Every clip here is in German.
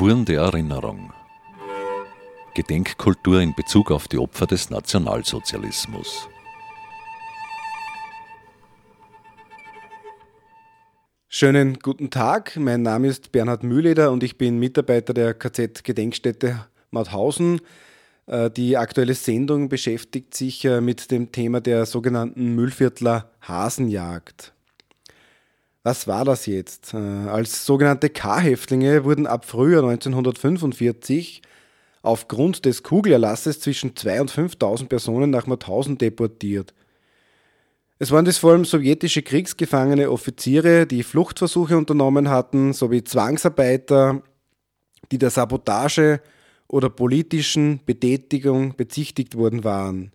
Spuren der Erinnerung. Gedenkkultur in Bezug auf die Opfer des Nationalsozialismus. Schönen guten Tag, mein Name ist Bernhard Mühleder und ich bin Mitarbeiter der KZ-Gedenkstätte Mauthausen. Äh, die aktuelle Sendung beschäftigt sich äh, mit dem Thema der sogenannten Müllviertler Hasenjagd. Was war das jetzt? Äh, als sogenannte K-Häftlinge wurden ab Frühjahr 1945 aufgrund des Kugelerlasses zwischen 2.000 und 5.000 Personen nach Mauthausen deportiert. Es waren das vor allem sowjetische Kriegsgefangene Offiziere, die Fluchtversuche unternommen hatten, sowie Zwangsarbeiter, die der Sabotage oder politischen Betätigung bezichtigt worden waren.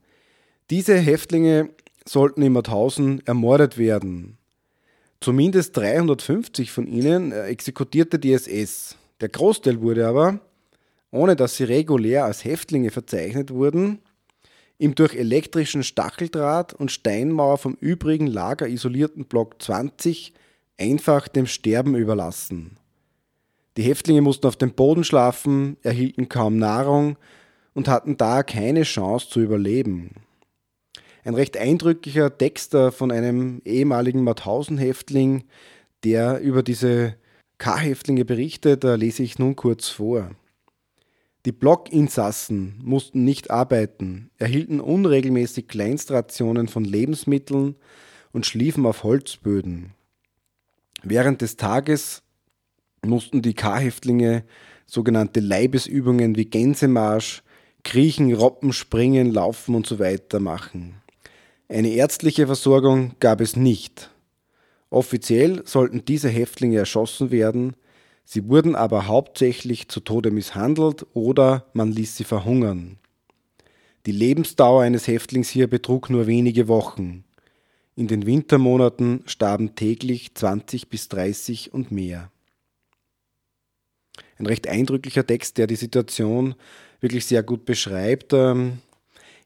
Diese Häftlinge sollten in Mauthausen ermordet werden. Zumindest 350 von ihnen äh, exekutierte die SS. Der Großteil wurde aber, ohne dass sie regulär als Häftlinge verzeichnet wurden, im durch elektrischen Stacheldraht und Steinmauer vom übrigen Lager isolierten Block 20 einfach dem Sterben überlassen. Die Häftlinge mussten auf dem Boden schlafen, erhielten kaum Nahrung und hatten da keine Chance zu überleben. Ein recht eindrücklicher Text von einem ehemaligen Mauthausen-Häftling, der über diese K-Häftlinge berichtet, da lese ich nun kurz vor. Die Blockinsassen mussten nicht arbeiten, erhielten unregelmäßig Kleinstrationen von Lebensmitteln und schliefen auf Holzböden. Während des Tages mussten die K-Häftlinge sogenannte Leibesübungen wie Gänsemarsch, Kriechen, Robben, Springen, Laufen und so machen. Eine ärztliche Versorgung gab es nicht. Offiziell sollten diese Häftlinge erschossen werden, sie wurden aber hauptsächlich zu Tode misshandelt oder man ließ sie verhungern. Die Lebensdauer eines Häftlings hier betrug nur wenige Wochen. In den Wintermonaten starben täglich 20 bis 30 und mehr. Ein recht eindrücklicher Text, der die Situation wirklich sehr gut beschreibt. Ähm,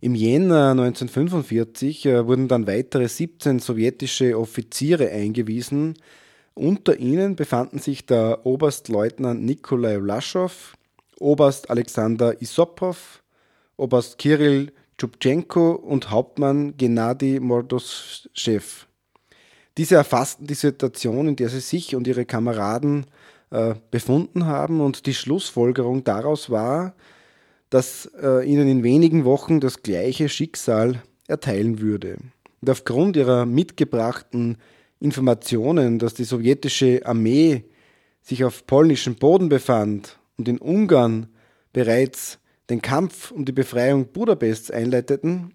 im Jänner 1945 äh, wurden dann weitere 17 sowjetische Offiziere eingewiesen. Unter ihnen befanden sich der Oberstleutnant Nikolai Laschow, Oberst Alexander Isopov, Oberst Kirill Tschubtschenko und Hauptmann Gennady Mordoschew. Diese erfassten die Situation, in der sie sich und ihre Kameraden äh, befunden haben und die Schlussfolgerung daraus war, dass äh, ihnen in wenigen Wochen das gleiche Schicksal erteilen würde. Und aufgrund ihrer mitgebrachten Informationen, dass die sowjetische Armee sich auf polnischem Boden befand und in Ungarn bereits den Kampf um die Befreiung Budapests einleiteten,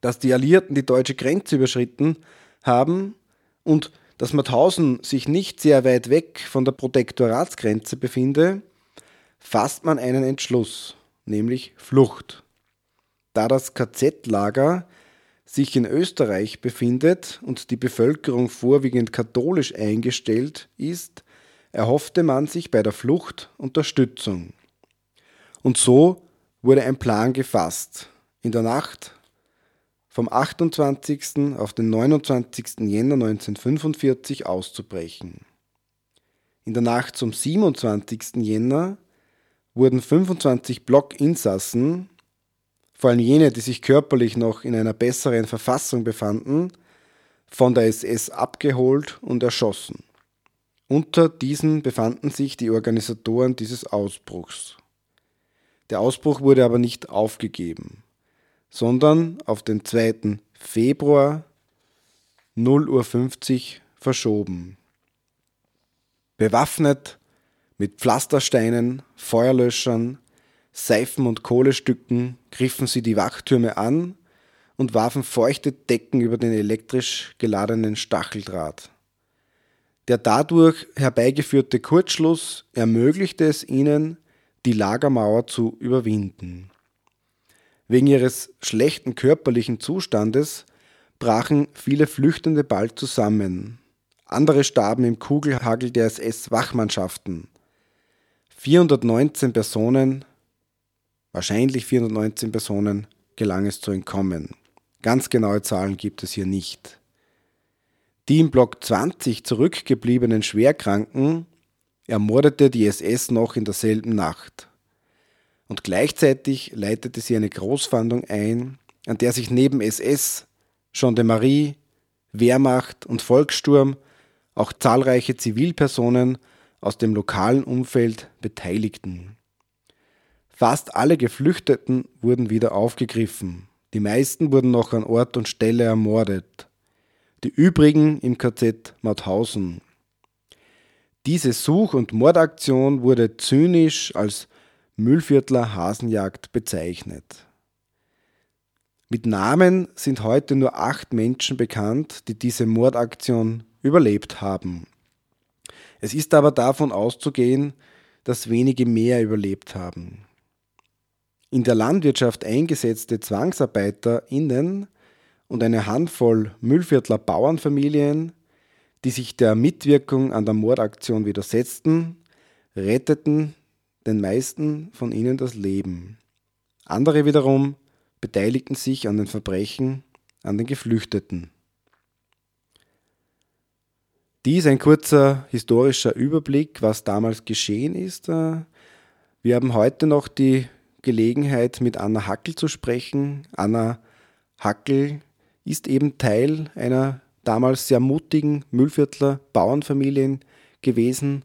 dass die Alliierten die deutsche Grenze überschritten haben und dass Mauthausen sich nicht sehr weit weg von der Protektoratsgrenze befinde, fasst man einen Entschluss nämlich Flucht. Da das KZ-Lager sich in Österreich befindet und die Bevölkerung vorwiegend katholisch eingestellt ist, erhoffte man sich bei der Flucht Unterstützung. Und so wurde ein Plan gefasst. In der Nacht vom 28. auf den 29. Jänner 1945 auszubrechen. In der Nacht zum 27. Jänner wurden 25 Blockinsassen, vor allem jene, die sich körperlich noch in einer besseren Verfassung befanden, von der SS abgeholt und erschossen. Unter diesen befanden sich die Organisatoren dieses Ausbruchs. Der Ausbruch wurde aber nicht aufgegeben, sondern auf den 2. Februar 0.50 Uhr verschoben. Bewaffnet mit Pflastersteinen, Feuerlöschern, Seifen und Kohlestücken griffen sie die Wachtürme an und warfen feuchte Decken über den elektrisch geladenen Stacheldraht. Der dadurch herbeigeführte Kurzschluss ermöglichte es ihnen, die Lagermauer zu überwinden. Wegen ihres schlechten körperlichen Zustandes brachen viele Flüchtende bald zusammen. Andere starben im Kugelhagel der SS-Wachmannschaften. 419 Personen, wahrscheinlich 419 Personen, gelang es zu entkommen. Ganz genaue Zahlen gibt es hier nicht. Die im Block 20 zurückgebliebenen Schwerkranken ermordete die SS noch in derselben Nacht. Und gleichzeitig leitete sie eine Großfahndung ein, an der sich neben SS, Gendarmerie, Wehrmacht und Volkssturm auch zahlreiche Zivilpersonen aus dem lokalen Umfeld beteiligten. Fast alle Geflüchteten wurden wieder aufgegriffen. Die meisten wurden noch an Ort und Stelle ermordet. Die übrigen im KZ Mauthausen. Diese Such- und Mordaktion wurde zynisch als Müllviertler Hasenjagd bezeichnet. Mit Namen sind heute nur acht Menschen bekannt, die diese Mordaktion überlebt haben. Es ist aber davon auszugehen, dass wenige mehr überlebt haben. In der Landwirtschaft eingesetzte ZwangsarbeiterInnen und eine Handvoll Müllviertler Bauernfamilien, die sich der Mitwirkung an der Mordaktion widersetzten, retteten den meisten von ihnen das Leben. Andere wiederum beteiligten sich an den Verbrechen an den Geflüchteten. Dies ein kurzer historischer Überblick, was damals geschehen ist. Äh, wir haben heute noch die Gelegenheit, mit Anna Hackel zu sprechen. Anna Hackel ist eben Teil einer damals sehr mutigen Müllviertler Bauernfamilien gewesen.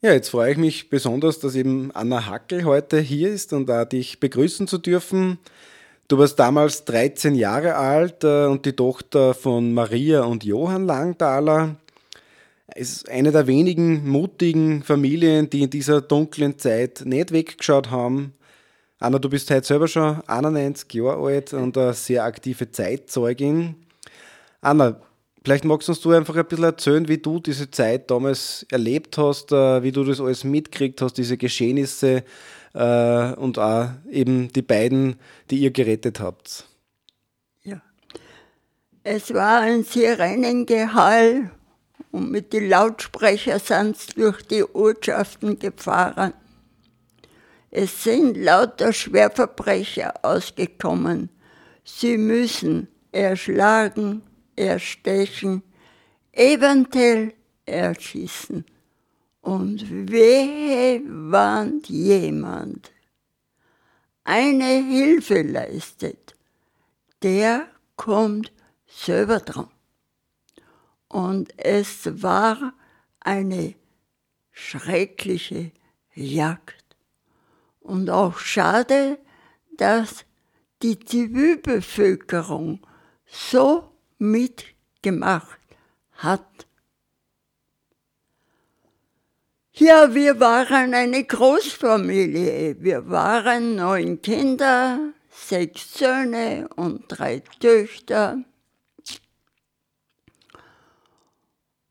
Ja, jetzt freue ich mich besonders, dass eben Anna Hackel heute hier ist und da dich begrüßen zu dürfen. Du warst damals 13 Jahre alt äh, und die Tochter von Maria und Johann Langthaler. Ist eine der wenigen mutigen Familien, die in dieser dunklen Zeit nicht weggeschaut haben. Anna, du bist heute selber schon 91 Jahre alt und eine sehr aktive Zeitzeugin. Anna, vielleicht magst du uns einfach ein bisschen erzählen, wie du diese Zeit damals erlebt hast, äh, wie du das alles mitgekriegt hast, diese Geschehnisse äh, und auch eben die beiden, die ihr gerettet habt. Ja, es war ein Sirenengehall und mit den Lautsprechern sind sie durch die Ortschaften gefahren. Es sind lauter Schwerverbrecher ausgekommen. Sie müssen erschlagen, erstechen, eventuell erschießen. Und wehe warnt jemand, eine Hilfe leistet, der kommt selber dran. Und es war eine schreckliche Jagd. Und auch schade, dass die Zivilbevölkerung so mitgemacht hat. Ja, wir waren eine Großfamilie. Wir waren neun Kinder, sechs Söhne und drei Töchter.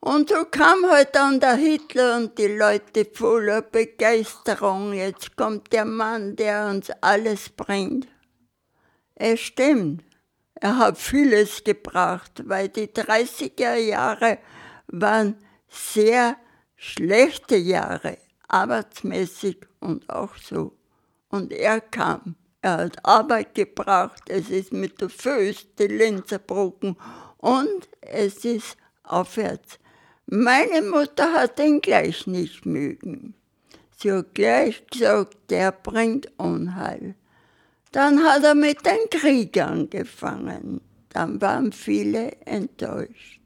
Und so kam halt dann der Hitler und die Leute voller Begeisterung. Jetzt kommt der Mann, der uns alles bringt. Es stimmt, er hat vieles gebracht, weil die 30er Jahre waren sehr schlechte Jahre, arbeitsmäßig und auch so. Und er kam. Er hat Arbeit gebracht, es ist mit der Füße die Linse gebrochen und es ist aufwärts meine Mutter hat ihn gleich nicht mögen. Sie hat gleich gesagt, der bringt Unheil. Dann hat er mit dem Krieg angefangen. Dann waren viele enttäuscht.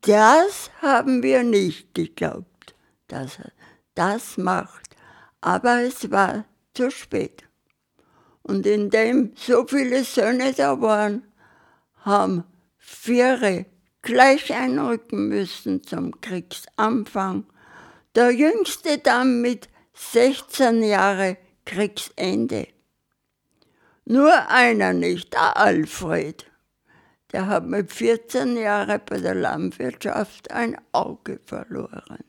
Das haben wir nicht geglaubt, dass er das macht. Aber es war zu spät. Und indem so viele Söhne da waren, haben vier gleich einrücken müssen zum Kriegsanfang. Der jüngste dann mit 16 Jahre Kriegsende. Nur einer nicht, der Alfred. Der hat mit 14 Jahren bei der Landwirtschaft ein Auge verloren.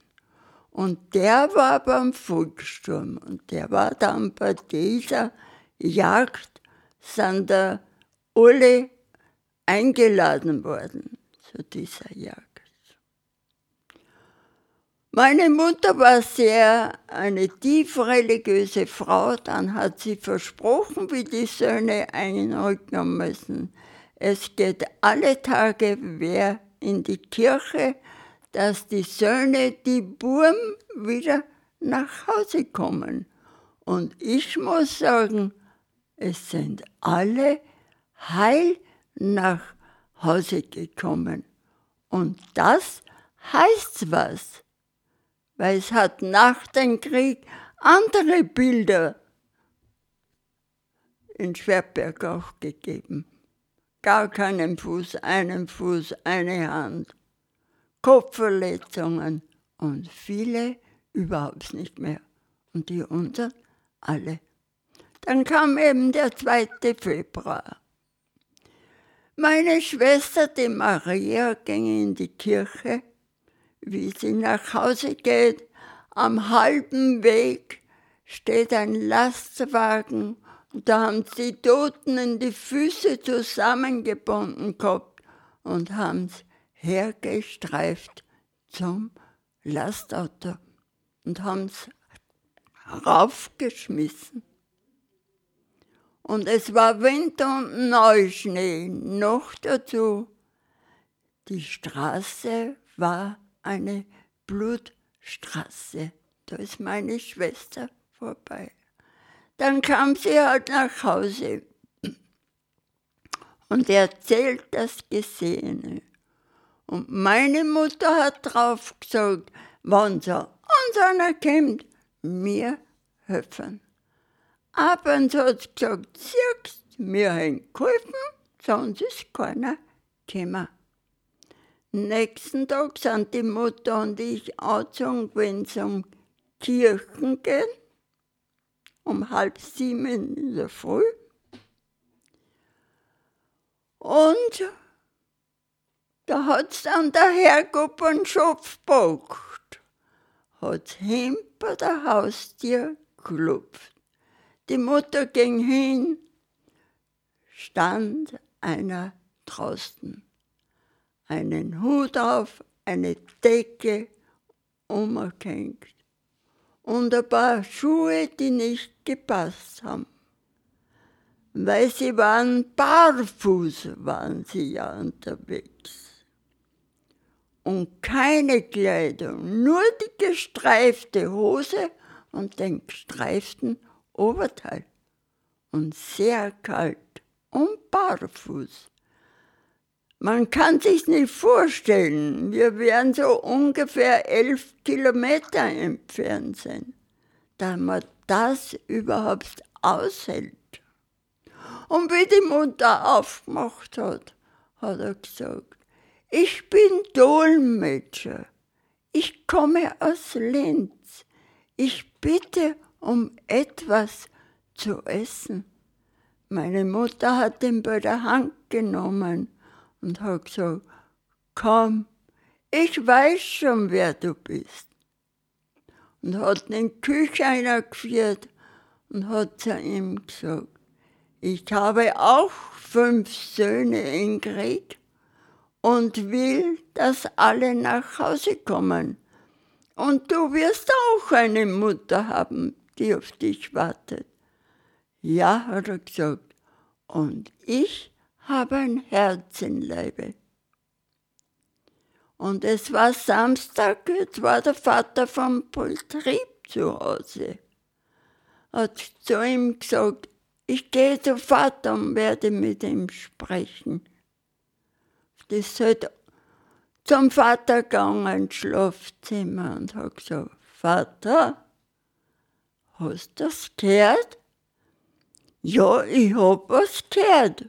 Und der war beim Volkssturm und der war dann bei dieser Jagd, sind da alle eingeladen worden zu dieser Jagd. Meine Mutter war sehr eine tief religiöse Frau, dann hat sie versprochen, wie die Söhne einrücken müssen. Es geht alle Tage wer in die Kirche, dass die Söhne, die Burm wieder nach Hause kommen. Und ich muss sagen, es sind alle heil nach Hause gekommen. Und das heißt was, weil es hat nach dem Krieg andere Bilder in Schwerberg auch gegeben. Gar keinen Fuß, einen Fuß, eine Hand, Kopfverletzungen und viele überhaupt nicht mehr. Und die unseren alle. Dann kam eben der 2. Februar. Meine Schwester, die Maria, ging in die Kirche. Wie sie nach Hause geht, am halben Weg steht ein Lastwagen und da haben sie Toten in die Füße zusammengebunden gehabt und haben es hergestreift zum Lastauto und haben es raufgeschmissen. Und es war Winter und Neuschnee. Noch dazu, die Straße war eine Blutstraße. Da ist meine Schwester vorbei. Dann kam sie halt nach Hause und erzählt das Gesehene. Und meine Mutter hat drauf gesagt, wenn so uns einer kommt, mir helfen. Abends hat sie gesagt, siehst, wir haben geholfen, sonst ist keiner gekommen. Nächsten Tag sind die Mutter und ich angezogen, wenn sie um Kirchen gehen, um halb sieben in der Früh. Und da hat es dann der Herrgott einen Schopf gepackt, hat hinter der Haustür geklopft. Die Mutter ging hin, stand einer draußen, einen Hut auf, eine Decke umgehängt und ein paar Schuhe, die nicht gepasst haben. Weil sie waren barfuß, waren sie ja unterwegs. Und keine Kleidung, nur die gestreifte Hose und den gestreiften Oberteil und sehr kalt und barfuß. Man kann sich nicht vorstellen, wir werden so ungefähr elf Kilometer entfernt sein, da man das überhaupt aushält. Und wie die Mutter aufgemacht hat, hat er gesagt, ich bin Dolmetscher, ich komme aus Linz, ich bitte um etwas zu essen. Meine Mutter hat ihn bei der Hand genommen und hat gesagt, komm, ich weiß schon, wer du bist. Und hat in die eingeführt und hat zu ihm gesagt, ich habe auch fünf Söhne in Krieg und will, dass alle nach Hause kommen. Und du wirst auch eine Mutter haben, die auf dich wartet. Ja, hat er gesagt, und ich habe ein Herz im Leibe. Und es war Samstag, jetzt war der Vater vom Betrieb zu Hause. Hat zu ihm gesagt, ich gehe zu Vater und werde mit ihm sprechen. Das halt zum Vater gegangen ins Schlafzimmer und hat gesagt, Vater, Hast du das gehört? Ja, ich hab was gehört.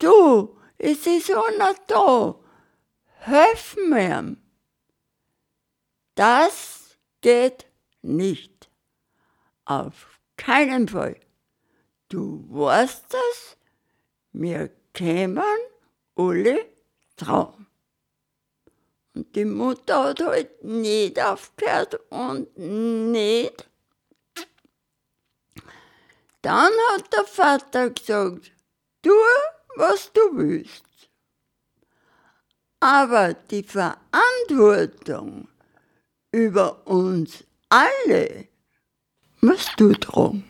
Du, es ist einer da. Helf mir. Das geht nicht. Auf keinen Fall. Du weißt das? Wir kämen alle Traum. Und die Mutter hat halt nicht aufgehört und nicht dann hat der Vater gesagt, tu, was du willst. Aber die Verantwortung über uns alle musst du tragen.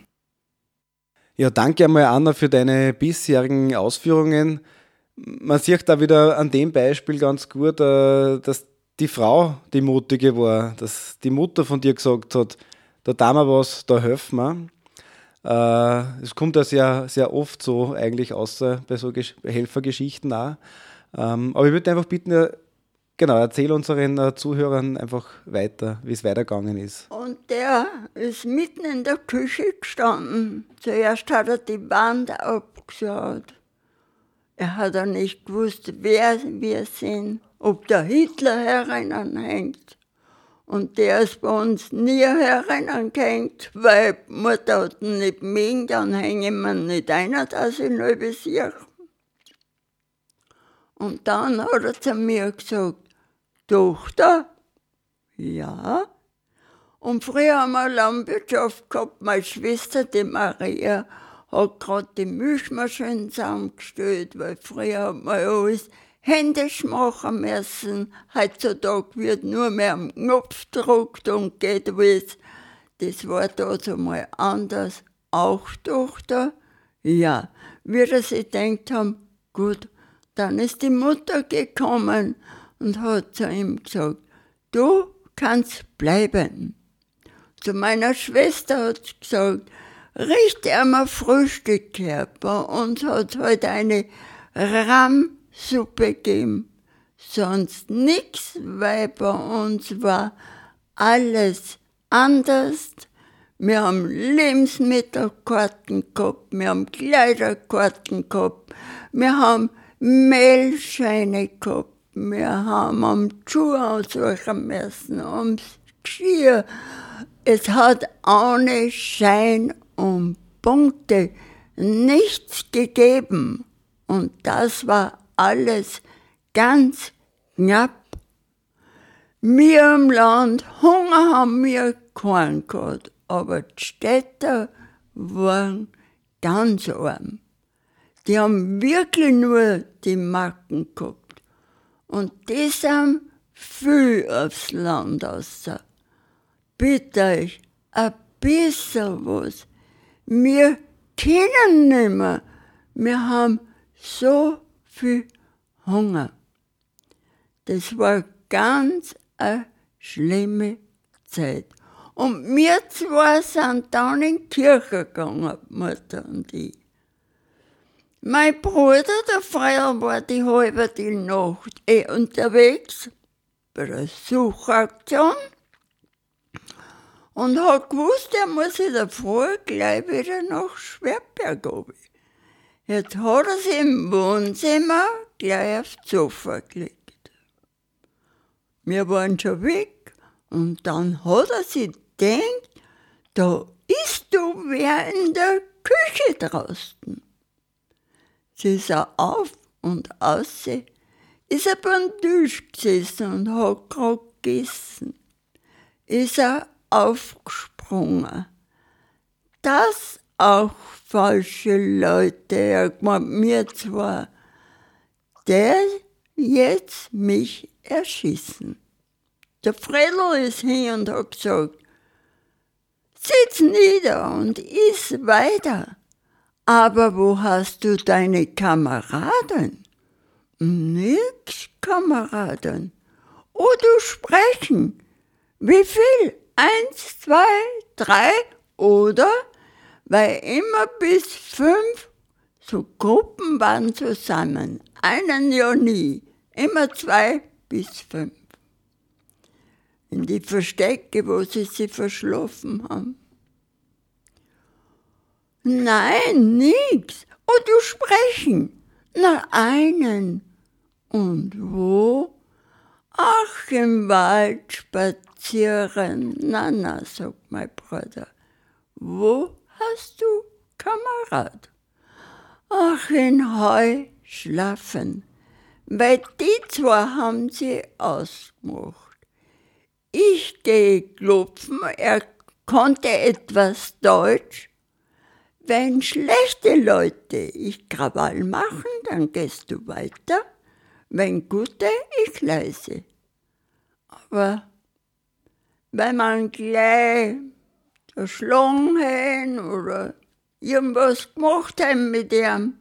Ja, danke einmal, Anna, für deine bisherigen Ausführungen. Man sieht da wieder an dem Beispiel ganz gut, äh, dass die Frau die mutige war, dass die Mutter von dir gesagt hat, da tun wir was, da helfen wir. Äh, es kommt ja sehr, oft so eigentlich außer bei so Helfergeschichten auch. Ähm, aber ich würde einfach bitten, genau, erzähl unseren äh, Zuhörern einfach weiter, wie es weitergegangen ist. Und der ist mitten in der Küche gestanden. Zuerst hat er die Wand abgeschaut. Er hat auch nicht gewusst, wer wir sind, ob der Hitler herinanhängt. Und der ist bei uns nie herinnengehängt, weil Mutter hat ihn nicht mögen, dann hängen wir nicht einer, dass ich nicht besiege. Und dann hat er zu mir gesagt, Tochter, ja. Und früher haben wir Landwirtschaft gehabt, meine Schwester, die Maria, hat gerade die Milchmaschine zusammengestellt, weil früher hat man alles händisch machen müssen. Heutzutage wird nur mehr am Knopf gedruckt und geht was. Das war da so mal anders. Auch Tochter? Ja. Wir sich gedacht haben, gut, dann ist die Mutter gekommen und hat zu ihm gesagt, du kannst bleiben. Zu meiner Schwester hat sie gesagt, richte einmal Frühstück her. Bei uns hat heute eine Rahmsuppe gegeben. Sonst nichts, weil bei uns war alles anders. Wir haben Lebensmittelkarten gehabt, wir haben Kleiderkarten gehabt, wir haben Mehlscheine gehabt, wir haben am Schuh aussuchen müssen, ums Geschirr. Es hat ohne Schein und Punkte nichts gegeben. Und das war alles ganz knapp. Wir im Land, Hunger haben wir keinen gehabt, aber die Städter waren ganz arm. Die haben wirklich nur die Macken gehabt. Und die sind viel aufs Land aus. Bitte euch, ein bisschen was. Wir können nicht mehr. Wir haben so viel Hunger. Das war ganz eine schlimme Zeit. Und wir zwei sind dann in die Kirche gegangen, Mutter und ich. Mein Bruder, der Freier, war die halbe die Nacht eh unterwegs bei der Suchaktion und hat gewusst, er muss in der Früh gleich wieder nach Schwerberg oben. Jetzt hat er sich im Wohnzimmer gleich aufs Sofa gelegt. Wir waren schon weg und dann hat er sich gedacht, da ist du wer in der Küche draußen. Sie sah auf und aus, ist er beim Tisch gesessen und hat gerade gegessen. Ist er aufgesprungen. Das auch falsche Leute, er gemeint, mir zwar, der jetzt mich erschießen. Der Fredel ist hin und hat gesagt, sitz nieder und iss weiter. Aber wo hast du deine Kameraden? Nix, Kameraden. Oh, du sprechen. Wie viel? Eins, zwei, drei oder? Weil immer bis fünf so Gruppen waren zusammen. Einen ja nie. Immer zwei bis fünf. In die Verstecke, wo sie sie verschlafen haben. Nein, nix. Oh, du sprechen. Na, einen. Und wo? Ach, im Wald spazieren. Na, na, sagt mein Bruder. Wo hast du Kamerad? Ach, in Heu schlafen. Weil die zwei haben sie ausgemacht. Ich gehe klopfen, er konnte etwas Deutsch wenn schlechte Leute ich Krawall machen, dann gehst du weiter. Wenn gute, ich leise. Aber wenn man gleich erschlagen hat oder irgendwas gemacht hat mit ihm,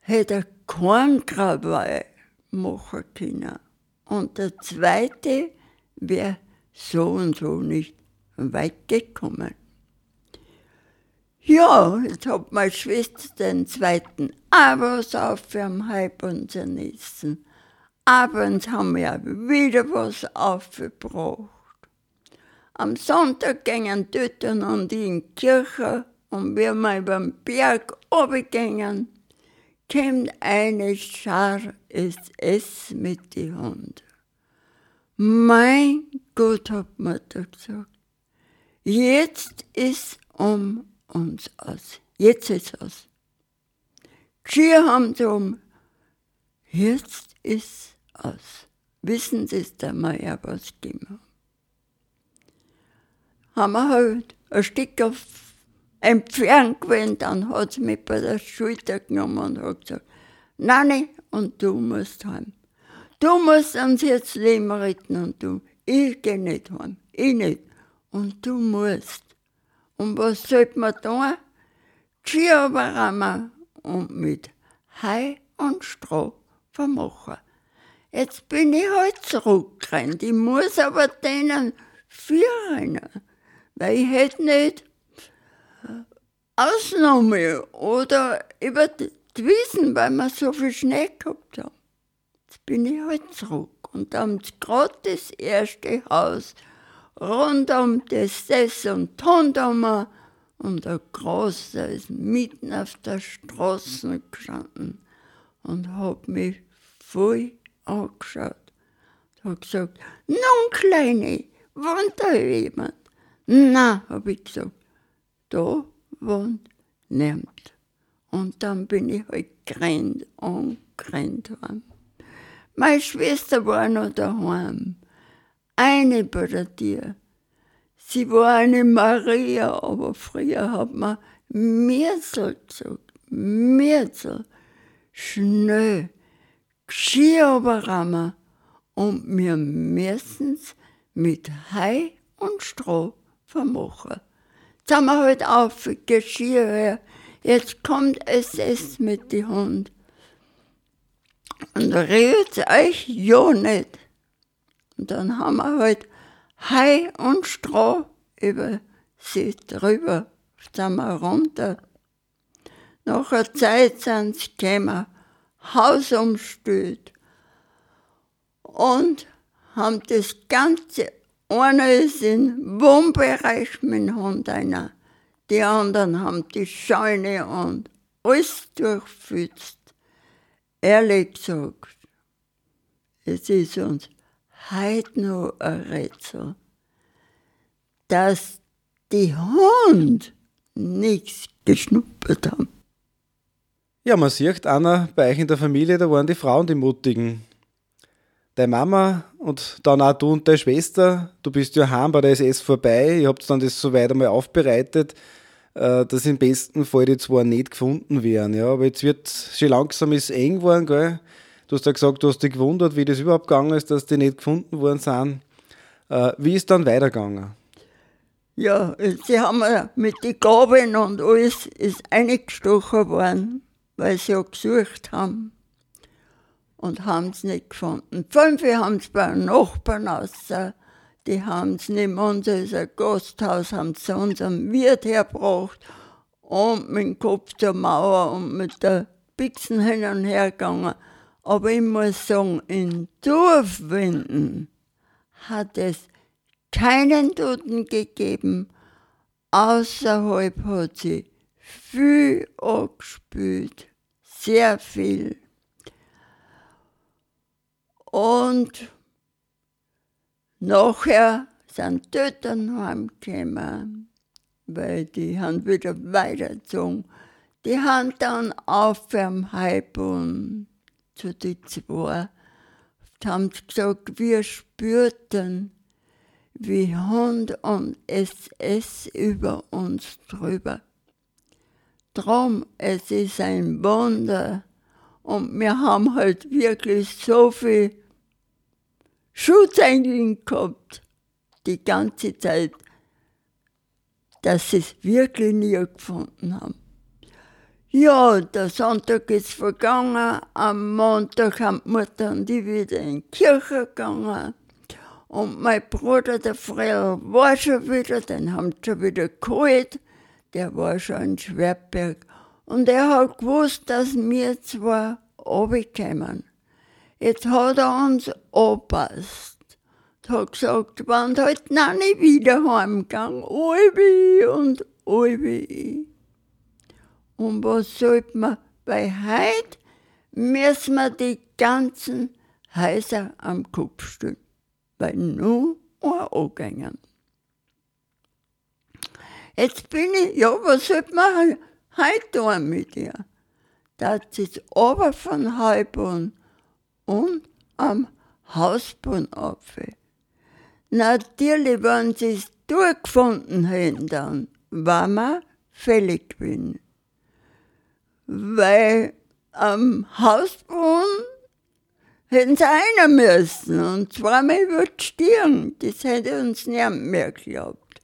hätte er keinen Krawall machen können. und der zweite wäre so und so nicht weit gekommen. Ja, jetzt hat meine Schwester den zweiten Abends auf am halb unseren Essen. Abends haben wir wieder was aufgebracht. Am Sonntag gingen Töten und in die Kirche und wir mal über den Berg runtergingen, kommt eine Schar SS mit die Hunde. Mein Gott, hat da gesagt. Jetzt ist um uns aus. Jetzt ist aus. Wir haben sie um. Jetzt ist aus. Wissen Sie es da mal ja was gegeben haben wir halt ein Stück auf entfernt gewesen, dann hat sie mich bei der Schulter genommen und hat gesagt, Nani, und du musst heim. Du musst uns jetzt Leben retten und du. Ich geh nicht heim. Ich nicht. Und du musst. Und was sollte man tun? Skiaberrammer und mit Hai und Stroh vermachen. Jetzt bin ich halt zurückgerannt. Ich muss aber denen führen. Weil ich hätte nicht Ausnahme oder über die Wiesen, weil wir so viel Schnee gehabt haben. Jetzt bin ich halt zurück. Und dann gerade das erste Haus rund um das das und Tondommer und der Große ist mitten auf der Straße gestanden und hat mich voll angeschaut. Hat gesagt, nun Kleine, wohnt da jemand? Na, hab ich gesagt, da wohnt niemand. Und dann bin ich halt gerannt und gerannt heim. Meine Schwester war noch daheim. Eine bei der Tür. Sie war eine Maria, aber früher hat man Mirzel gesagt. Mirzel. Schnell. Geschirrüberrammer. Und wir müssen's mit Hai und Stroh vermachen. Jetzt haben wir halt auf Geschirr her. Jetzt kommt es mit die Hund. Und rührt euch ja nicht. Und dann haben wir halt Hai und Stroh über sie drüber. Sind wir runter. Nach einer Zeit sind sie gekommen, Haus umstüllt und haben das ganze einer ist im Wohnbereich mit dem Hund einer. Die anderen haben die Scheune und alles durchfützt. Ehrlich gesagt, es ist uns heute noch ein Rätsel, dass die Hund nichts geschnuppert haben. Ja, man sieht, Anna, bei euch in der Familie, da waren die Frauen die Mutigen deine Mama und dann auch du und deine Schwester, du bist ja heim bei der SS vorbei, ihr habt dann das so weit einmal aufbereitet, äh, dass im besten Fall die zwei nicht gefunden werden. Ja, aber jetzt wird schon langsam ist eng geworden, gell? Du hast ja gesagt, du hast dich gewundert, wie das überhaupt gegangen ist, dass die nicht gefunden worden sind. Äh, wie ist dann weitergegangen? Ja, sie haben mit den Gabeln und alles ist eingestochen worden, weil sie ja gesucht haben und haben es nicht gefunden. Fünf haben es bei Nachbarn aus, die haben es mehr unser Gasthaus, haben es zu unserem Wirt hergebracht und mit dem Kopf zur Mauer und mit der Bixen hin und her gegangen. Aber ich muss sagen, in Dorfwinden hat es keinen Toten gegeben. Außerhalb hat sie viel angespült, sehr viel. Und nachher sind Töten heimgekommen, weil die haben wieder weitergezogen. Die haben dann auf dem Heilbund zu den zwei haben gesagt, wir spürten, wie Hund und SS über uns drüber. Drum, es ist ein Wunder, und wir haben halt wirklich so viel Schutzengel gehabt, die ganze Zeit, dass sie es wirklich nie gefunden haben. Ja, der Sonntag ist vergangen. Am Montag haben die Mutter und ich wieder in die Kirche gegangen. Und mein Bruder, der Frel, war schon wieder, den haben sie schon wieder geholt. Der war schon in Schwerberg. Und er hat gewusst, dass wir zwei runterkommen. Jetzt hat er uns angepasst. Er hat gesagt, wenn halt noch nicht wieder heimgegangen, Albi und Albi. Und was sollte man? Bei heute müssen wir die ganzen Häuser am Kopf stellen, weil nur ein angehen. Jetzt bin ich, ja, was sollte man heute tun mit dir? Das ist ober von Heubun und am Hausboden abfällt. Natürlich, wenn sie es durchgefunden hätten, dann war man fällig gewesen weil am Hausboden hätten sie einer müssen und zweimal wird stirn. Das hätte uns niemand mehr geglaubt.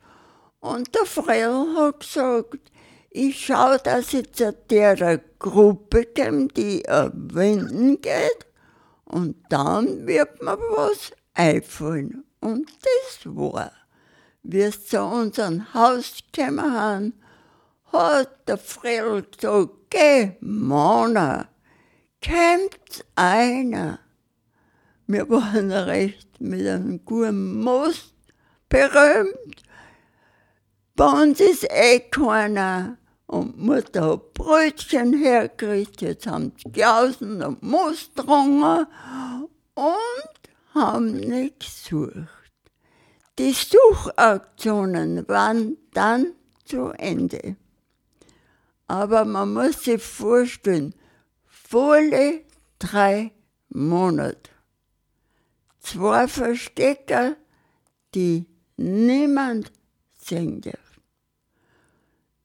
Und der Frell hat gesagt, ich schaue, dass ich zu der Gruppe komme, die erwenden geht und dann wird mir was einfallen. Und das war. Wie sie zu unserem Haus gekommen haben, hat der Frell gesagt, geh, Mona, kommt einer. Wir waren recht mit einem guten Most berühmt. Bei uns ist eh keiner. Und Mutter hat Brötchen hergekriegt, jetzt haben sie Jausen und Most getrunken und haben nicht gesucht. Die Suchaktionen waren dann zu Ende. Aber man muss sich vorstellen, volle drei Monate. Zwei Verstecker, die niemand sehen darf.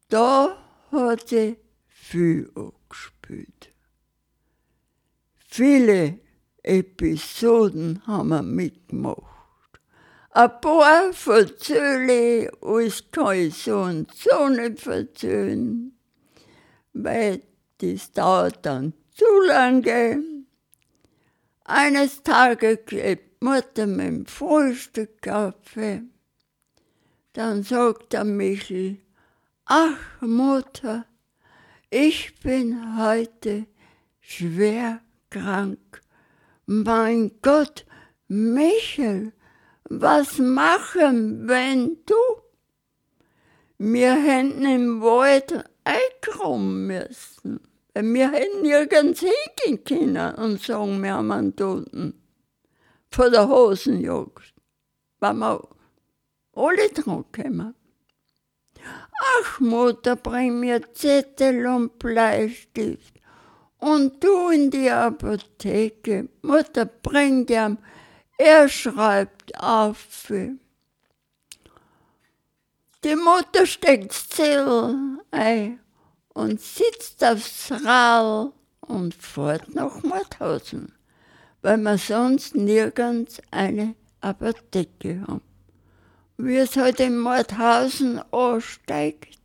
Da hat sie viel angespielt. Viele Episoden haben wir mitgemacht. Ein paar verzöhle, alles kann ich so und so nicht verzöhlen weil das dauert dann zu lange. Eines Tages gibt Mutter mit dem Frühstück Kaffee. Dann sagt der Michel, ach Mutter, ich bin heute schwer krank. Mein Gott, Michel, was machen, wenn du? Wir hätten im Wald einkommen müssen. Wir hätten nirgends hingehen können und sagen, wir haben einen Toten. Vor der Hosenjagd. Weil wir alle dran kommen. Ach, Mutter, bring mir Zettel und Bleistift. Und du in die Apotheke. Mutter, bring dir. Er schreibt auf. Die Mutter steckt still ein und sitzt aufs Rad und fährt nach Mauthausen, weil wir sonst nirgends eine Apotheke haben. Wie es halt in Mauthausen ansteigt,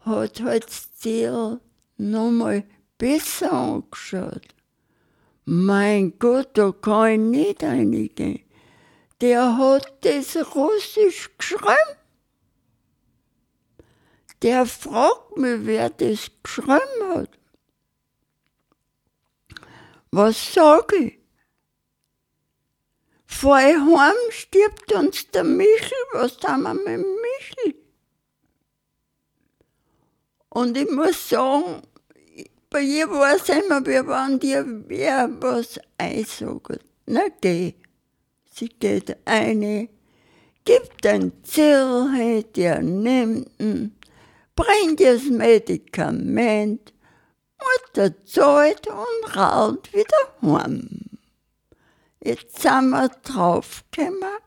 hat halt das nochmal besser angeschaut. Mein Gott, da kann ich nicht reingehen der hat das Russisch geschrieben. Der fragt mich, wer das geschrieben hat. Was sage ich? Vor heim stirbt uns der Michel, was haben wir mit dem Michel? Und ich muss sagen, bei ihr war es immer, wir waren dir wer was einsagen. Na geh. Sie geht eine, gibt ein Zirrheit, der nimmt ihn, bringt das Medikament, Mutter zahlt und raunt wieder heim. Jetzt sind wir draufgekommen,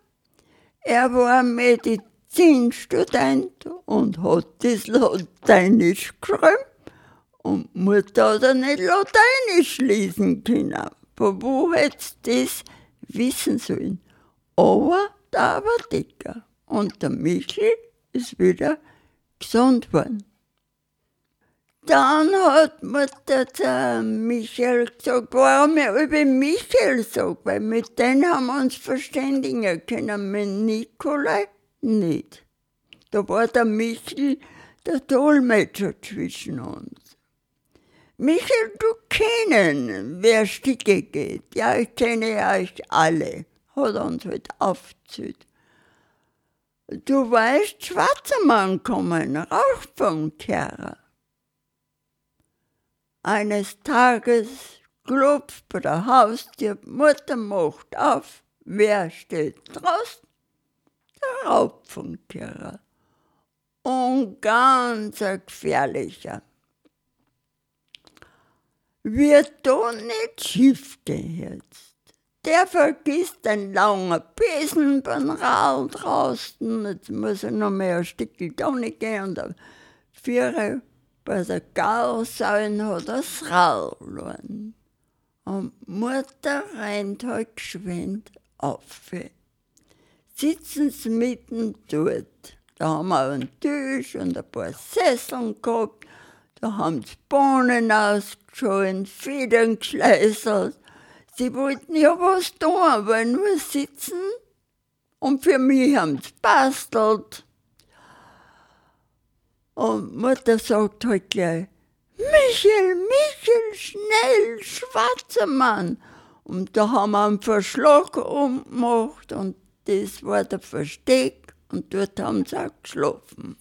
er war Medizinstudent und hat das Lateinisch geschrieben und Mutter hat er nicht Lateinisch lesen können. Von wo hättest du das wissen sollen. Aber da war dicker und der Michel ist wieder gesund worden. Dann hat Mutter der Michael gesagt, warum ich über Michael sage, weil mit dem haben wir uns verständigen können, mit Nikolai nicht. Da war der Michael der Dolmetscher zwischen uns. Michael, du kennen, wer Sticke geht. Ja, ich kenne euch alle. Hat uns halt aufgezählt. Du weißt, schwarzer Mann kommen, raus vom Kerl. Eines Tages klopft bei der Haustür, Mutter macht auf, wer steht draußen? Der Raubfunkkehrer. Und ganz ein gefährlicher. Wird da nicht schief gehen jetzt. Der vergisst den langen Besen beim Rall draußen. Jetzt muss er noch mehr ein Stückchen nicht gehen und auf vier bei der Gausäulen hat er Rall verloren. Und Mutter rennt halt geschwind auf. Sitzen sie mitten dort. Da haben wir einen Tisch und ein paar Sesseln gehabt. Da haben sie Bohnen ausgeschaut, Federn geschleißelt. Sie wollten ja was tun, aber nur sitzen. Und für mich haben sie bastelt. Und Mutter sagt halt gleich, Michel, Michel, schnell, schwarzer Mann. Und da haben wir einen Verschlag umgemacht und das war der Versteck und dort haben sie auch geschlafen.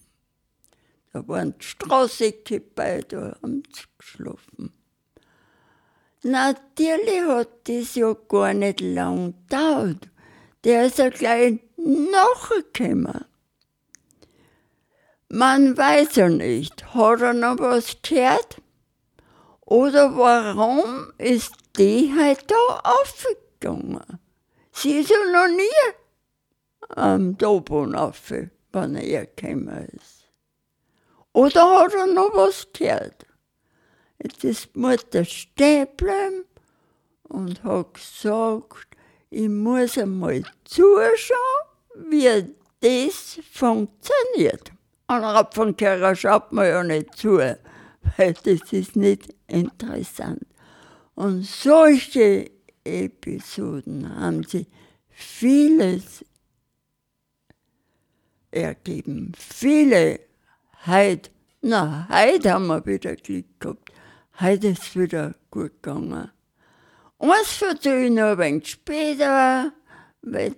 Da waren die Straße bei, da haben sie geschlafen. Natürlich hat das ja gar nicht lang gedauert. Der ist ja gleich nachgekommen. Man weiß ja nicht, hat er noch was gehört? Oder warum ist die halt da aufgegangen? Sie ist ja noch nie am Dobon auf, wenn er gekommen ist. Oder hat er noch was gehört? Jetzt ist die Mutter stehen bleiben und hat gesagt, ich muss einmal zuschauen, wie das funktioniert. An Rapfenkerer schaut man ja nicht zu, weil das ist nicht interessant. Und solche Episoden haben sie vieles ergeben. Viele heute, na, heute haben wir wieder Glück gehabt. Heute ist es wieder gut gegangen. Eins erzähle ich noch ein wenig später, weil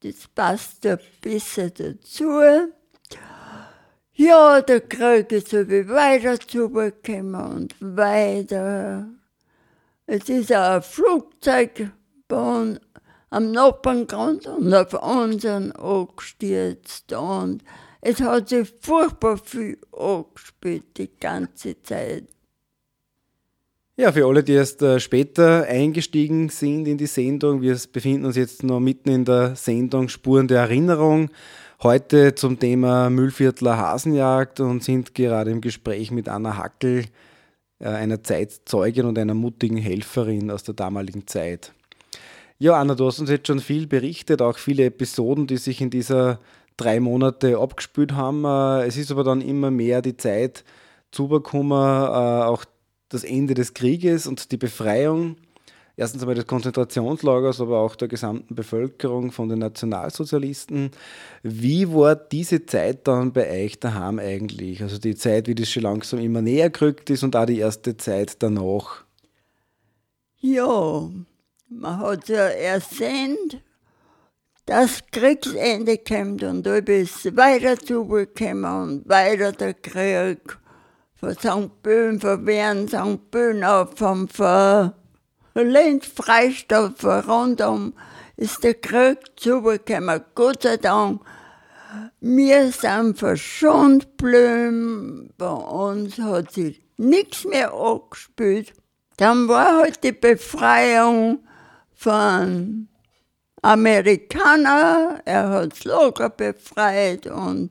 das passt ein bisschen dazu. Ja, der Krieg ist so wie weiter zugekommen und weiter. Es ist ein Flugzeug bei am Nachbargrund und auf unseren angestürzt und es hat sich furchtbar viel angespielt die ganze Zeit. Ja, für alle, die erst äh, später eingestiegen sind in die Sendung, wir befinden uns jetzt noch mitten in der Sendung Spuren der Erinnerung. Heute zum Thema Müllviertler Hasenjagd und sind gerade im Gespräch mit Anna Hackel, äh, einer Zeitzeugin und einer mutigen Helferin aus der damaligen Zeit. Ja, Anna, du hast uns jetzt schon viel berichtet, auch viele Episoden, die sich in dieser drei Monate abgespült haben. Äh, es ist aber dann immer mehr die Zeit zugekommen, äh, auch das Ende des Krieges und die Befreiung erstens einmal des Konzentrationslagers, aber auch der gesamten Bevölkerung von den Nationalsozialisten. Wie war diese Zeit dann bei euch daheim eigentlich? Also die Zeit, wie das schon langsam immer näher gerückt ist und auch die erste Zeit danach? Ja, man hat ja ersehnt, dass Kriegsende kommt und da ist weiter zugekommen und weiter der Krieg von St. Böhm, von Wern, St. Böhm auf, vom Lenz, Von rundum ist der Krieg zugekommen, Gott sei Dank. Wir sind verschont geblieben, bei uns hat sich nichts mehr angespielt. Dann war halt die Befreiung von Amerikaner, er hat Lager befreit und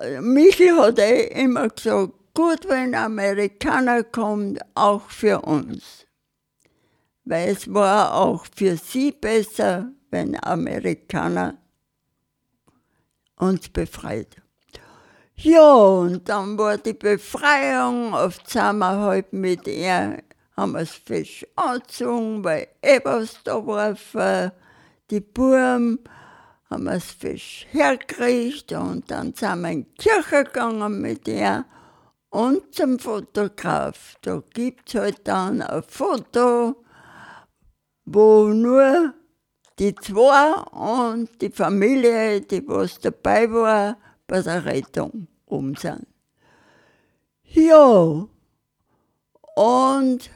äh, Michel hat eh immer gesagt, gut, wenn Amerikaner kommt, auch für uns. Weil es war auch für sie besser, wenn Amerikaner uns befreit. Ja, und dann war die Befreiung, oft sind wir halt mit ihr, haben wir es fest angezogen, weil da war die Buben, haben wir es fest hergekriegt und dann sind wir in die Kirche gegangen mit ihr und zum Fotograf. Da gibt es halt dann ein Foto, wo nur die zwei und die Familie, die was dabei war, bei der Rettung um sind. Ja, und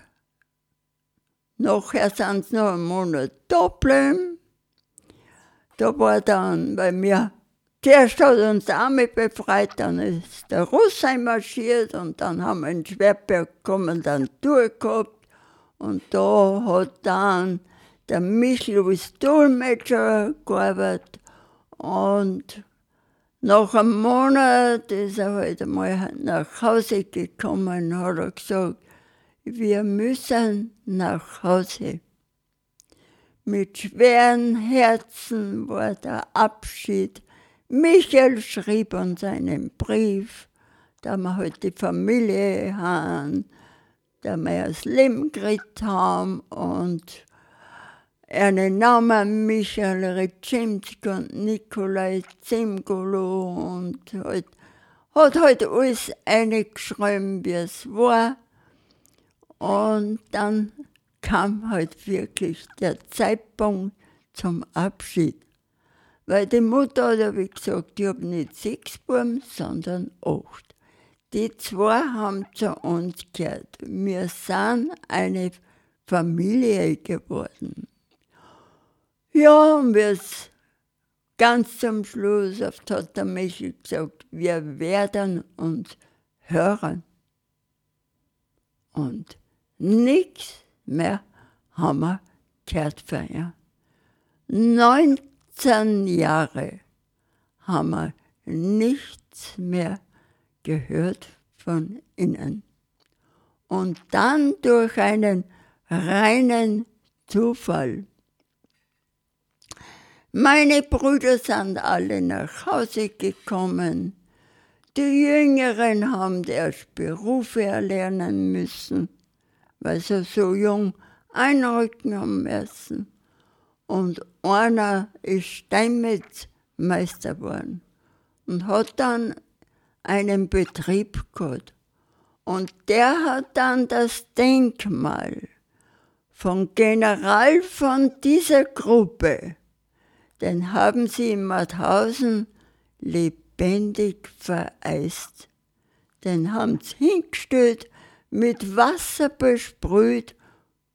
nachher sind sie noch einen Monat da geblieben. Da war dann bei mir, zuerst hat uns die Armee befreit, dann ist der Russ einmarschiert und dann haben wir in Schwerberg Kommandantur gehabt und da hat dann der Michel als Dolmetscher gearbeitet und nach einem Monat ist er halt einmal nach Hause gekommen und hat gesagt, wir müssen nach Hause. Mit schweren Herzen war der Abschied. Michael schrieb uns einen Brief, da wir halt die Familie haben, da wir das Leben gekriegt haben und einen Namen Michael Ryczimski und Nikolai Zemgolo und halt, hat halt alles eingeschrieben, wie es war. Und dann kam halt wirklich der Zeitpunkt zum Abschied. Weil die Mutter hat ja, wie gesagt, ich habe nicht sechs Buben, sondern acht. Die zwei haben zu uns gehört. Wir sind eine Familie geworden. Ja, und wir ganz zum Schluss oft hat der Michel gesagt, wir werden uns hören. Und nichts mehr haben wir gehört von ihr. 19 Jahre haben wir nichts mehr gehört von ihnen. Und dann durch einen reinen Zufall meine Brüder sind alle nach Hause gekommen. Die Jüngeren haben erst Berufe erlernen müssen, weil sie so jung einrücken haben müssen. Und einer ist Steinmetzmeister geworden und hat dann einen Betrieb gehabt. Und der hat dann das Denkmal vom General von dieser Gruppe den haben sie in Mauthausen lebendig vereist. Den haben sie hingestellt, mit Wasser besprüht,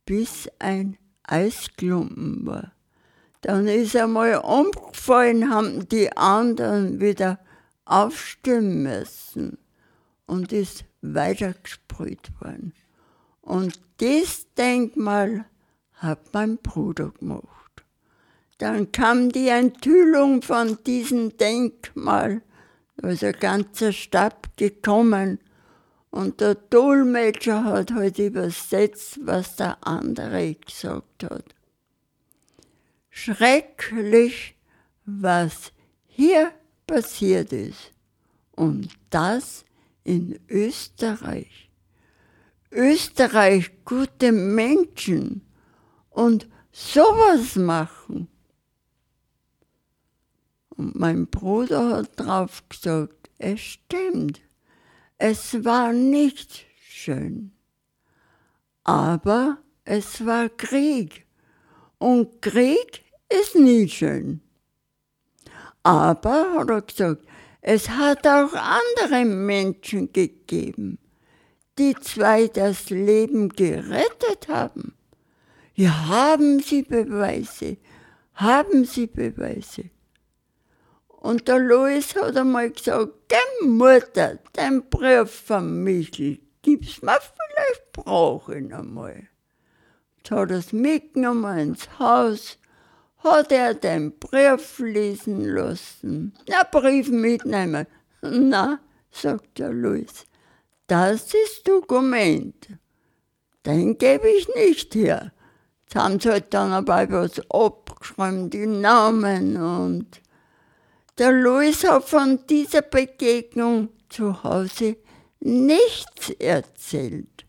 bis ein Eisklumpen war. Dann ist er mal umgefallen, haben die anderen wieder aufstehen müssen und ist weitergesprüht worden. Und das Denkmal hat mein Bruder gemacht. Dann kam die Enthüllung von diesem Denkmal. Da ist ein ganzer Stab gekommen und der Dolmetscher hat halt übersetzt, was der andere gesagt hat. Schrecklich, was hier passiert ist. Und das in Österreich. Österreich gute Menschen und sowas machen. Und mein Bruder hat drauf gesagt, es stimmt, es war nicht schön. Aber es war Krieg. Und Krieg ist nie schön. Aber, hat er gesagt, es hat auch andere Menschen gegeben, die zwei das Leben gerettet haben. Ja, haben Sie Beweise? Haben Sie Beweise? Und der Louis hat einmal gesagt, geh Mutter, dein Brief von Michel, gib's mir, vielleicht brauche ich ihn einmal. Jetzt hat er es mitgenommen ins Haus, hat er den Brief lesen lassen. Na, Brief mitnehmen. Na, sagt der Louis, das ist Dokument. Den gebe ich nicht her. Jetzt haben sie halt dann dabei was abgeschrieben, die Namen und Der Louis hat von dieser Begegnung zu Hause nichts erzählt,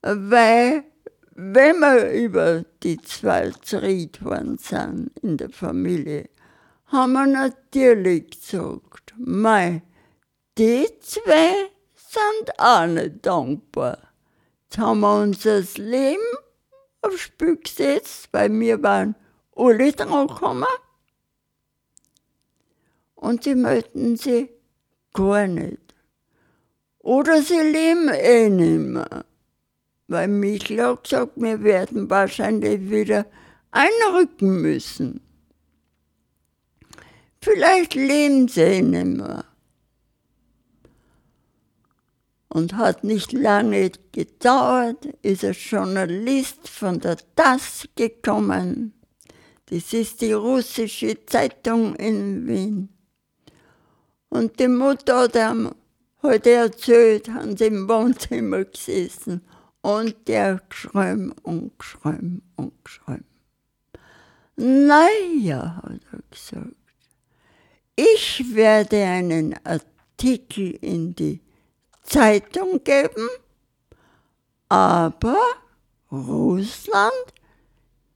weil wenn wir über die zwei zerriet worden sind in der Familie, haben wir natürlich gesagt, mei, die zwei sind auch nicht dankbar. Jetzt haben wir unser Leben aufs Spiel gesetzt, weil wir waren alle dran gekommen. Und sie möchten sie gar nicht. Oder sie leben eh nicht mehr. Weil Michel hat gesagt, wir werden wahrscheinlich wieder einrücken müssen. Vielleicht leben sie nicht mehr. Und hat nicht lange gedauert, ist ein Journalist von der TASS gekommen. Das ist die russische Zeitung in Wien. Und die Mutter hat ihm heute erzählt, haben sie im Wohnzimmer gesessen und der geschrieben und geschrieben und geschrieben. Naja, hat er gesagt, ich werde einen Artikel in die Zeitung geben, aber Russland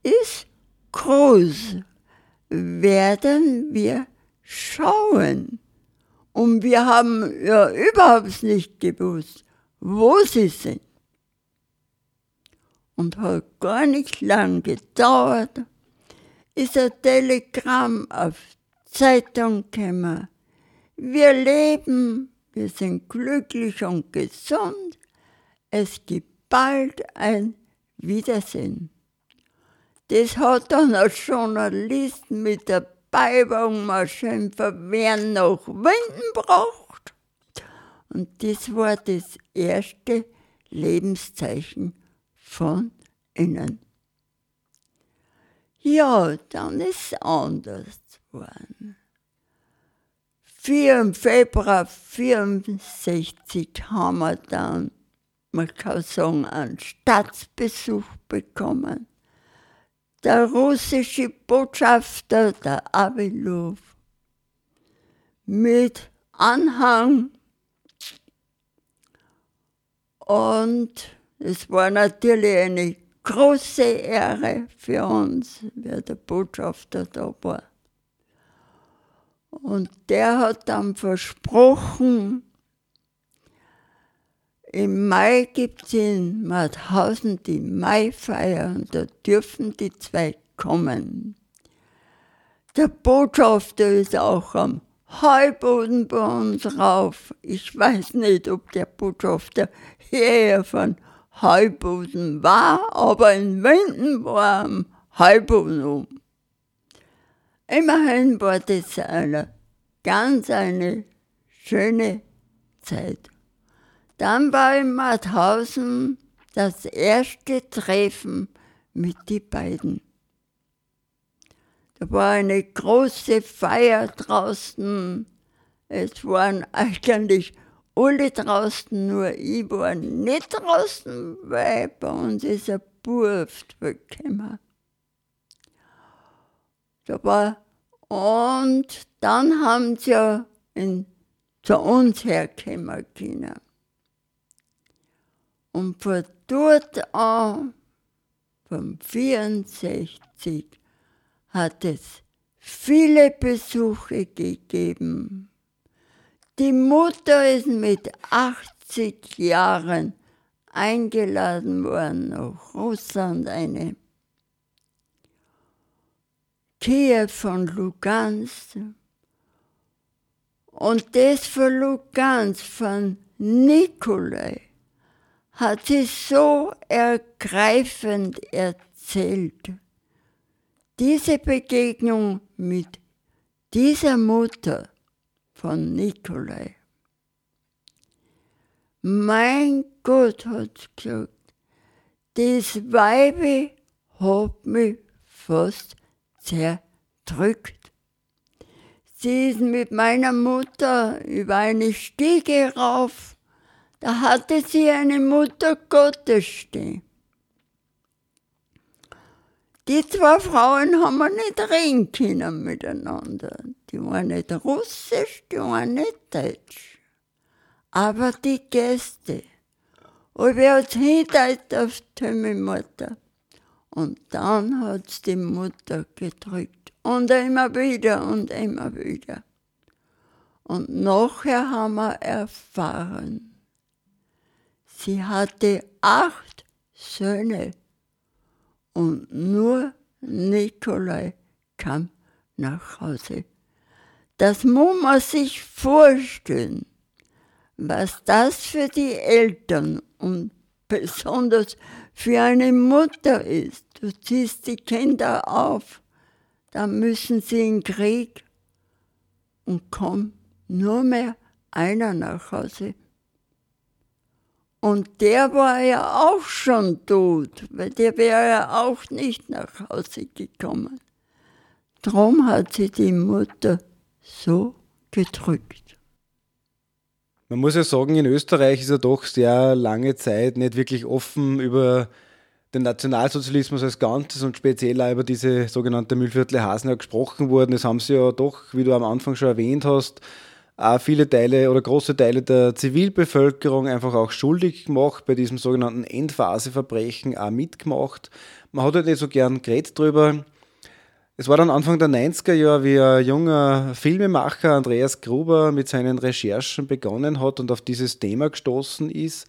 ist groß. Werden wir schauen. Und wir haben ja überhaupt nicht gewusst, wo sie sind. Und hat gar nicht lang gedauert, ist ein Telegramm auf Zeitung gekommen. Wir leben wir sind glücklich und gesund. Es gibt bald ein Wiedersehen. Das hat dann ein Journalist mit der Beiwagenmaschine verwehren nach Winden braucht. Und das war das erste Lebenszeichen von innen. Ja, dann ist es anders geworden. 4. Februar 64 haben wir dann, man kann sagen, einen Staatsbesuch bekommen. Der russische Botschafter, der Avilov, mit Anhang. Und es war natürlich eine große Ehre für uns, wer der Botschafter da war. Und der hat dann versprochen, im Mai gibt es in Mauthausen die Maifeier und da dürfen die zwei kommen. Der Botschafter ist auch am Heuboden bei uns rauf. Ich weiß nicht, ob der Botschafter hierher von Heuboden war, aber in Winden war am Heuboden um. Immerhin war das eine ganz eine schöne Zeit. Dann war in Mauthausen das erste Treffen mit den beiden. Da war eine große Feier draußen. Es waren eigentlich alle draußen, nur ich war nicht draußen, weil bei uns ist ein Burft gekommen. Da war, und dann haben sie in, zu uns herkommen können. Und von dort an, vom 64, hat es viele Besuche gegeben. Die Mutter ist mit 80 Jahren eingeladen worden nach Russland, eine Kiew von Lugansk. Und das von Lugansk, von Nikolai, hat sie so ergreifend erzählt. Diese Begegnung mit dieser Mutter von Nikolai. Mein Gott, hat sie gesagt, das Weibe hat mich fast zerdrückt. Sie ist mit meiner Mutter über eine Stiege rauf. Da hatte sie eine Mutter Gottes stehen. Die zwei Frauen haben wir nicht reden können miteinander. Die war nicht russisch, die war nicht deutsch. Aber die Gäste. Und wir hat hingedeutet auf die Mutter. Und dann hat's die Mutter gedrückt. Und immer wieder und immer wieder. Und nachher haben wir erfahren, sie hatte acht Söhne und nur Nikolai kam nach Hause. Das muss man sich vorstellen, was das für die Eltern und besonders für eine Mutter ist. Du ziehst die Kinder auf, dann müssen sie in den Krieg und kommen nur mehr einer nach Hause. Und der war ja auch schon tot, weil der wäre ja auch nicht nach Hause gekommen. Drum hat sie die Mutter so gedrückt. Man muss ja sagen, in Österreich ist ja doch sehr lange Zeit nicht wirklich offen über den Nationalsozialismus als Ganzes und speziell auch über diese sogenannte Müllviertel Hasenau gesprochen worden. Das haben sie ja doch, wie du am Anfang schon erwähnt hast, auch viele Teile oder große Teile der Zivilbevölkerung einfach auch schuldig gemacht, bei diesem sogenannten Endphaseverbrechen auch mitgemacht. Man hat halt nicht so gern geredet drüber. Es war dann Anfang der 90er Jahre, wie ein junger Filmemacher Andreas Gruber mit seinen Recherchen begonnen hat und auf dieses Thema gestoßen ist.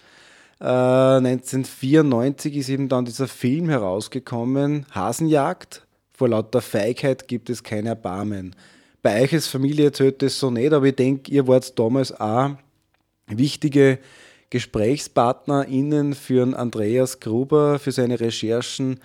Äh, 1994 ist eben dann dieser Film herausgekommen, Hasenjagd. Vor lauter Feigheit gibt es kein Erbarmen bei euch als Familie zählt das so nicht, aber ich denke, ihr wart damals auch wichtige GesprächspartnerInnen für Andreas Gruber, für seine Recherchen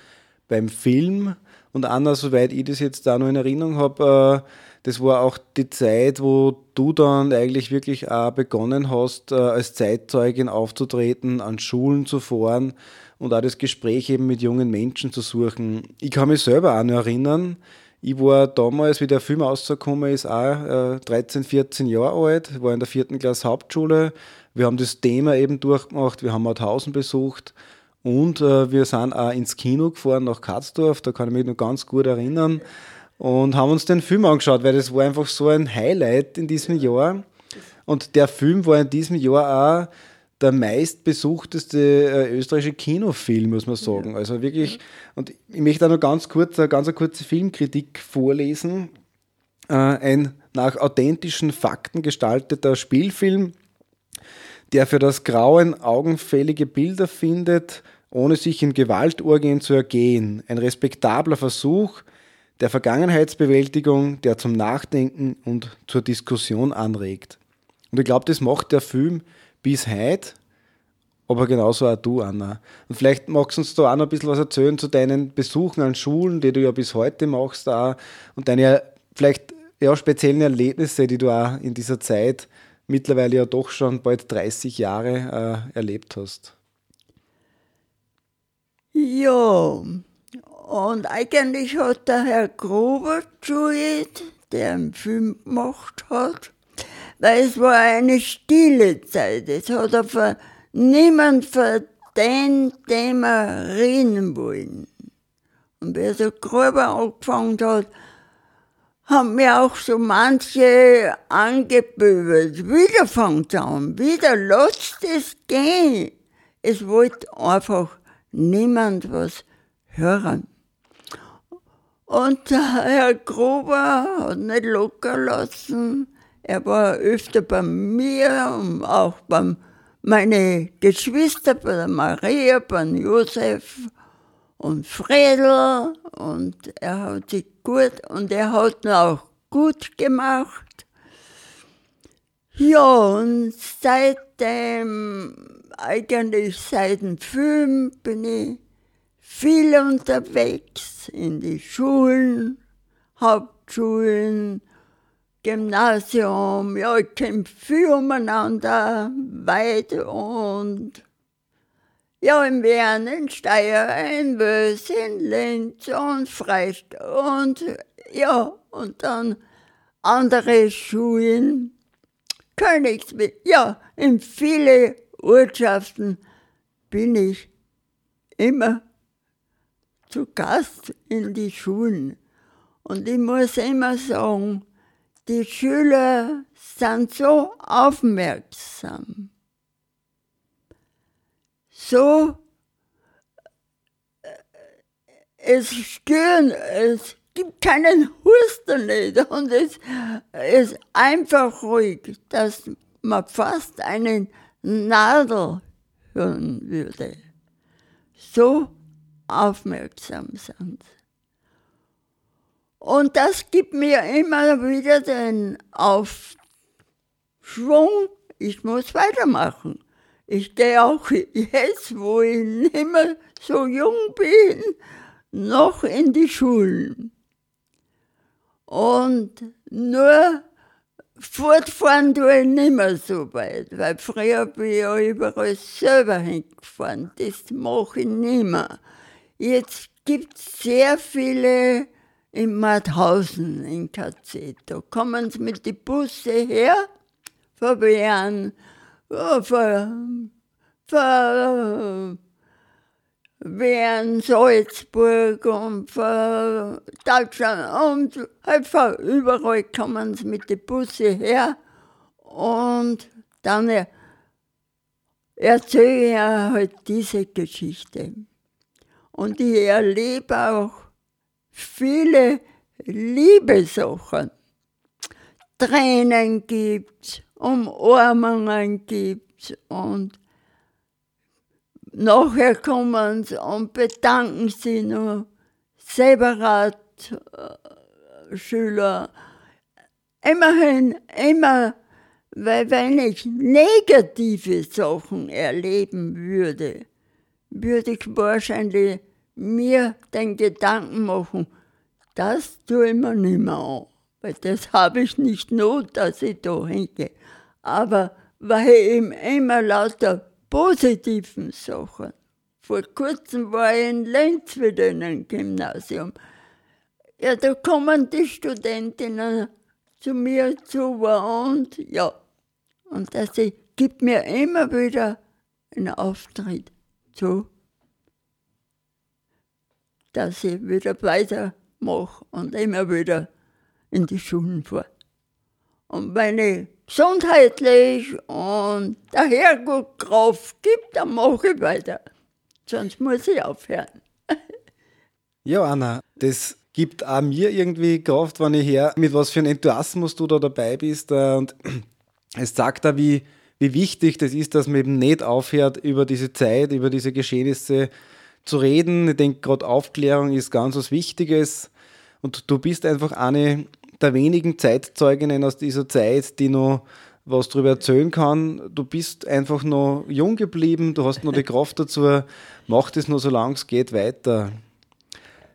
beim Film. Und Anna, soweit ich das jetzt da noch in Erinnerung habe, äh, das war auch die Zeit, wo du dann eigentlich wirklich auch begonnen hast, äh, als Zeitzeugin aufzutreten, an Schulen zu fahren und auch das Gespräch eben mit jungen Menschen zu suchen. Ich kann mich selber auch noch erinnern, ich war damals, wie der Film rausgekommen ist, auch äh, 13, 14 Jahre alt, war in der vierten Klasse Hauptschule. Wir haben das Thema eben durchgemacht, wir haben Mauthausen besucht und äh, wir sind auch ins Kino gefahren nach Katzdorf, da kann ich mich noch ganz gut erinnern und haben uns den Film angeschaut, weil das war einfach so ein Highlight in diesem Jahr. Und der Film war in diesem Jahr auch der meistbesuchteste äh, österreichische Kinofilm, muss man sagen. Also wirklich, und ich möchte auch noch ganz kurz, eine ganz kurze Filmkritik vorlesen. Äh, ein nach authentischen Fakten gestalteter Spielfilm, der für das Grauen augenfällige Bilder findet, ohne sich in Gewaltorgien zu ergehen. Ein respektabler Versuch der Vergangenheitsbewältigung, der zum Nachdenken und zur Diskussion anregt. Und ich glaube, das macht der Film bis heute, aber genauso auch du, Anna. Und vielleicht magst du uns da auch noch ein bisschen was erzählen zu deinen Besuchen an Schulen, die du ja bis heute machst, auch, und deine vielleicht ja, speziellen Erlebnisse, die du auch in dieser Zeit mittlerweile ja doch schon bald 30 Jahre äh, erlebt hast. Ja, und eigentlich hat der Herr Gruber Juliet, der einen Film gemacht hat, weil es war eine stille Zeit. Es hat einfach niemand für den Thema reden wollen. Und wer so grober angefangen hat, haben mir auch so manche angeböbelt. Wieder fängt an, wieder lasst es gehen. Es wollte einfach niemand was hören. Und der Herr Gruber hat nicht locker lassen. Er war öfter bei mir und auch bei meine Geschwister, bei der Maria, bei Josef und Fredel. Und er hat sich gut, und er hat ihn auch gut gemacht. Ja, und seitdem, eigentlich seit dem Film bin ich viel unterwegs in die Schulen, Hauptschulen, Gymnasium, ja, ich kenne viel umeinander, weit und ja, in Wien, in Steyr, in Wös, in Linz und Freistadt und ja, und dann andere Schulen, Königsweg, ja, in viele Ortschaften bin ich immer zu Gast in die Schulen. Und ich muss immer sagen, die Schüler sind so aufmerksam, so äh, es stören, es gibt keinen Husten nicht und es ist einfach ruhig, dass man fast eine Nadel hören würde. So aufmerksam sind. Und das gibt mir immer wieder den Aufschwung, ich muss weitermachen. Ich gehe auch jetzt, wo ich nicht mehr so jung bin, noch in die Schulen. Und nur fortfahren tue ich nicht mehr so weit, weil früher bin ich ja überall selber hingefahren. Das mache ich nicht mehr. Jetzt gibt es sehr viele in Mauthausen in KZ. Da kommen sie mit den Busse her, von Bern, Salzburg und von Deutschland und von überall kommen sie mit den Busse her und dann erzähle ich halt diese Geschichte. Und ich erlebe auch viele Liebesachen. Tränen gibt's, Umarmungen gibt's und nachher kommen sie und bedanken sich noch separat Schüler. Immerhin, immer, weil wenn ich negative Sachen erleben würde, würde ich wahrscheinlich mir den Gedanken machen, das tue ich mir nicht mehr an. Weil das habe ich nicht not, dass ich da hingehe. Aber weil ich immer lauter positiven Sachen. Vor kurzem war ich in Lenz wieder in einem Gymnasium. Ja, da kommen die Studentinnen zu mir zu und ja. Und das gibt mir immer wieder einen Auftritt zu dass ich wieder weitermache und immer wieder in die Schulen fahre. Und wenn ich gesundheitlich und der Herrgott Kraft gibt, dann mache ich weiter. Sonst muss ich aufhören. ja, Anna, das gibt auch mir irgendwie Kraft, wenn ich her, mit was für einem Enthusiasmus du da dabei bist. Und es sagt da, wie, wie wichtig das ist, dass man eben nicht aufhört, über diese Zeit, über diese Geschehnisse zu reden. Ich denke, gerade Aufklärung ist ganz was Wichtiges. Und du bist einfach eine der wenigen Zeitzeuginnen aus dieser Zeit, die noch was darüber erzählen kann. Du bist einfach noch jung geblieben, du hast noch die Kraft dazu. Mach das nur so lange es geht weiter.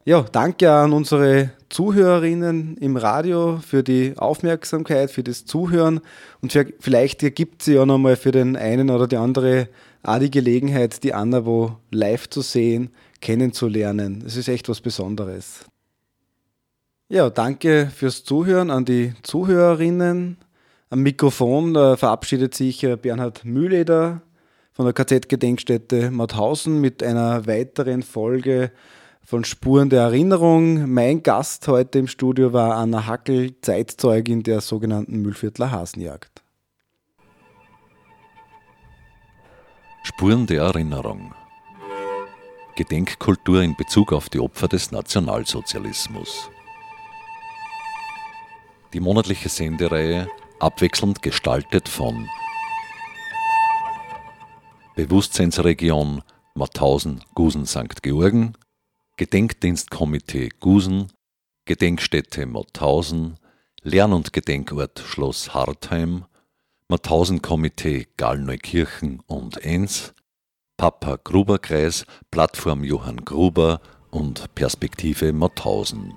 Ja, danke an unsere Zuhörerinnen im Radio für die Aufmerksamkeit, für das Zuhören und für, vielleicht ergibt sie ja nochmal für den einen oder die andere auch die Gelegenheit, die Anna wo live zu sehen, kennenzulernen. Es ist echt was Besonderes. Ja, danke fürs Zuhören an die Zuhörerinnen. Am Mikrofon äh, verabschiedet sich äh, Bernhard Mühleder von der KZ-Gedenkstätte Mauthausen mit einer weiteren Folge von Spuren der Erinnerung. Mein Gast heute im Studio war Anna Hackel, Zeitzeugin der sogenannten Mühlviertler Hasenjagd. Spuren der Erinnerung. Gedenkkultur in Bezug auf die Opfer des Nationalsozialismus. Die monatliche Sendereihe abwechselnd gestaltet von Bewusstseinsregion Mauthausen, Gusen, St. Georgen, Gedenkdienstkomitee Gusen, Gedenkstätte Mauthausen, Lern- und Gedenkort Schloss Hartheim, Mauthausen-Komitee Gallneukirchen und Enns, Papa Gruber Kreis, Plattform Johann Gruber und Perspektive Mauthausen.